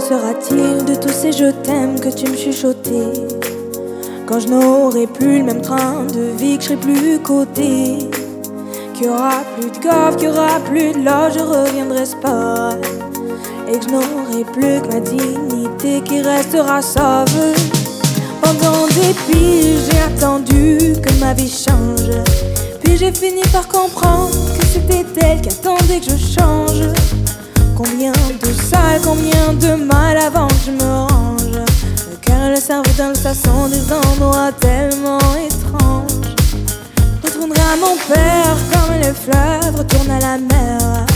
sera-t-il de tous ces je t'aime que tu me chuchotais? Quand je n'aurai plus le même train de vie, que je serai plus côté Qu'il y aura plus de gaffe, qu'il y aura plus de l'or, je reviendrai pas Et que je n'aurai plus que ma dignité qui restera sauve. Pendant des piges, j'ai attendu que ma vie change. Puis j'ai fini par comprendre que c'était elle qui attendait que je change Combien de salles, combien de mal avant que je me range. Le cœur et le cerveau d'un ça sont des endroits tellement étranges. Retournerai à mon père comme le fleuve retourne à la mer.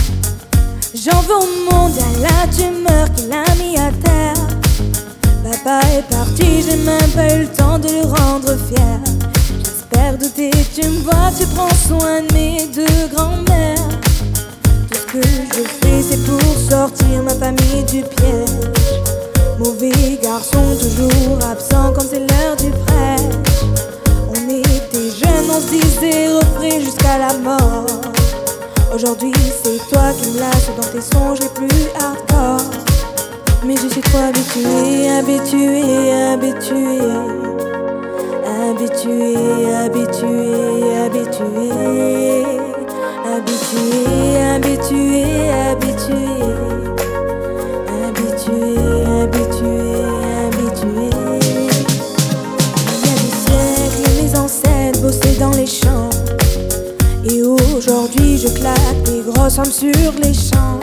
J'en veux au monde à la tumeur qu'il a mis à terre. Papa est parti, j'ai même pas eu le temps de le rendre fier. J'espère douter, tu me vois, tu prends soin de mes deux grands-mères que je fais, c'est pour sortir ma famille du piège. Mauvais garçon, toujours absent quand c'est l'heure du prêche. On était jeunes, on se disait refrain jusqu'à la mort. Aujourd'hui, c'est toi qui me lâches dans tes songes les plus hardcore. Mais je suis trop habitué, habitué, habitué. Habitué, habitué, habitué habitué, habitué, habitué, habitué, habitué, habitué. Il y a des siècles, mes ancêtres bossaient dans les champs. Et aujourd'hui, je claque des grosses sommes sur les champs.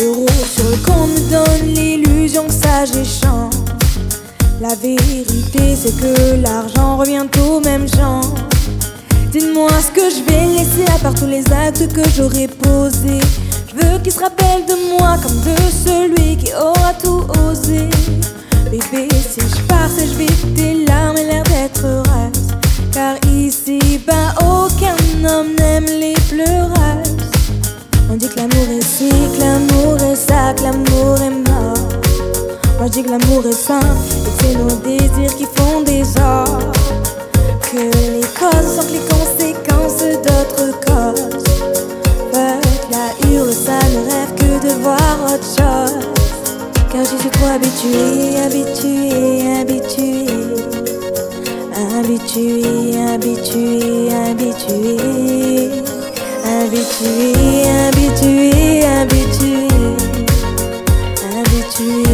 Euros sur le compte me donne l'illusion que ça j'échange. La vérité, c'est que l'argent revient aux mêmes gens. Dis-moi ce que je vais laisser à part tous les actes que j'aurais posés. Je veux qu'il se rappelle de moi comme de celui qui aura tout osé. Bébé, si je pars, c'est je vis tes larmes et l'air d'être heureuse. Car ici, bas aucun homme n'aime les pleureuses. On dit que l'amour est si, que l'amour est ça, que l'amour est mort. Moi je dis que l'amour est sain, et c'est nos désirs habitué, habitué, habitué. Habitué, habitué, habitué. Habitué, habitué, habitué. Habitué.